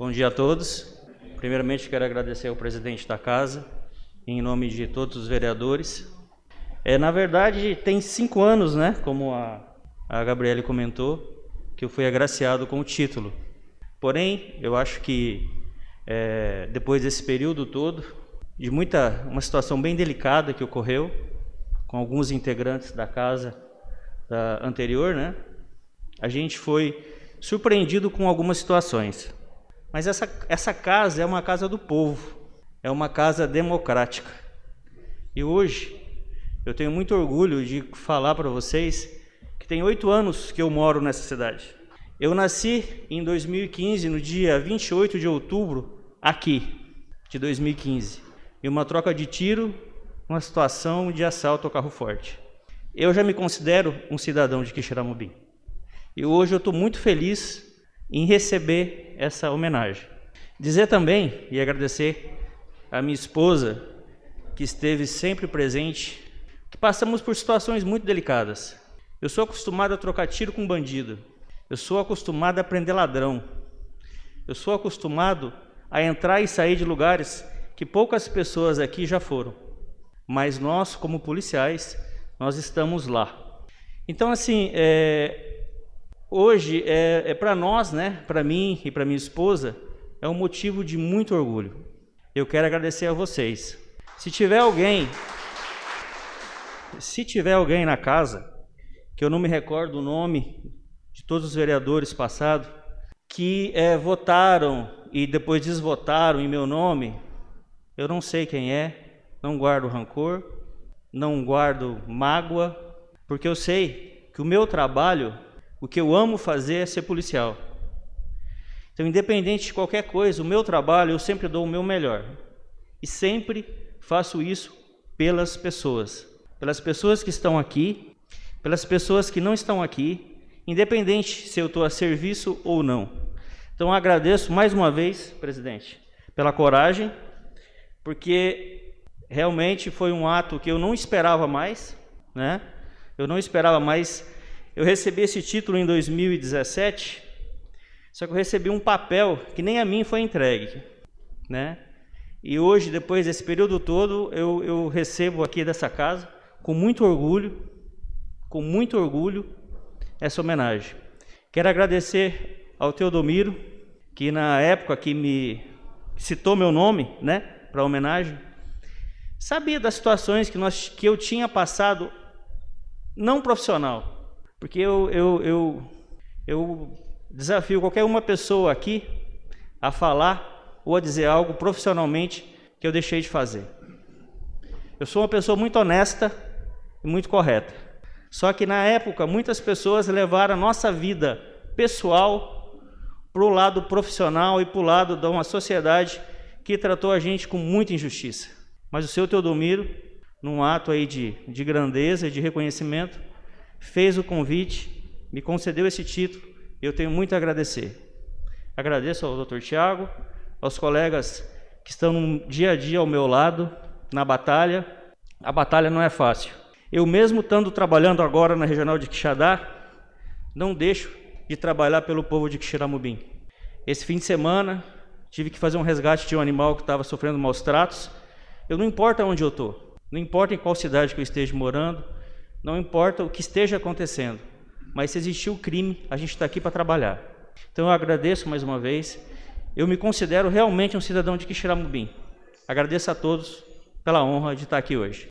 Bom dia a todos. Primeiramente, quero agradecer ao presidente da casa, em nome de todos os vereadores. É, na verdade, tem cinco anos, né, como a, a Gabriele comentou, que eu fui agraciado com o título. Porém, eu acho que é, depois desse período todo, de muita, uma situação bem delicada que ocorreu com alguns integrantes da casa da anterior, né, a gente foi surpreendido com algumas situações. Mas essa, essa casa é uma casa do povo, é uma casa democrática. E hoje eu tenho muito orgulho de falar para vocês que tem oito anos que eu moro nessa cidade. Eu nasci em 2015, no dia 28 de outubro, aqui, de 2015. E uma troca de tiro, uma situação de assalto ao carro forte. Eu já me considero um cidadão de Quixeramobim. E hoje eu estou muito feliz em receber essa homenagem. Dizer também e agradecer a minha esposa, que esteve sempre presente, que passamos por situações muito delicadas. Eu sou acostumado a trocar tiro com bandido. Eu sou acostumado a prender ladrão. Eu sou acostumado a entrar e sair de lugares que poucas pessoas aqui já foram. Mas nós, como policiais, nós estamos lá. Então, assim, é, hoje é, é para nós, né, para mim e para minha esposa, é um motivo de muito orgulho. Eu quero agradecer a vocês. Se tiver alguém, se tiver alguém na casa que eu não me recordo o nome de todos os vereadores passados que é, votaram e depois desvotaram em meu nome, eu não sei quem é, não guardo rancor, não guardo mágoa, porque eu sei que o meu trabalho o que eu amo fazer é ser policial. Então, independente de qualquer coisa, o meu trabalho eu sempre dou o meu melhor. E sempre faço isso pelas pessoas. Pelas pessoas que estão aqui, pelas pessoas que não estão aqui, independente se eu estou a serviço ou não. Então, agradeço mais uma vez, presidente, pela coragem, porque realmente foi um ato que eu não esperava mais, né? Eu não esperava mais eu recebi esse título em 2017, só que eu recebi um papel que nem a mim foi entregue, né? E hoje, depois desse período todo, eu, eu recebo aqui dessa casa, com muito orgulho, com muito orgulho, essa homenagem. Quero agradecer ao Teodomiro, que na época que me citou meu nome, né, para homenagem, sabia das situações que, nós, que eu tinha passado, não profissional, porque eu, eu, eu, eu desafio qualquer uma pessoa aqui a falar ou a dizer algo profissionalmente que eu deixei de fazer. Eu sou uma pessoa muito honesta e muito correta. Só que na época muitas pessoas levaram a nossa vida pessoal para o lado profissional e para o lado de uma sociedade que tratou a gente com muita injustiça. Mas o seu Teodomiro, num ato aí de, de grandeza e de reconhecimento, fez o convite, me concedeu esse título, eu tenho muito a agradecer. Agradeço ao Dr. Tiago, aos colegas que estão dia a dia ao meu lado, na batalha. A batalha não é fácil. Eu mesmo estando trabalhando agora na Regional de Quixadá, não deixo de trabalhar pelo povo de Quixiramubim. Esse fim de semana, tive que fazer um resgate de um animal que estava sofrendo maus tratos. Eu não importa onde eu estou, não importa em qual cidade que eu esteja morando, não importa o que esteja acontecendo, mas se existiu crime, a gente está aqui para trabalhar. Então eu agradeço mais uma vez. Eu me considero realmente um cidadão de Quixeramobim. Agradeço a todos pela honra de estar aqui hoje.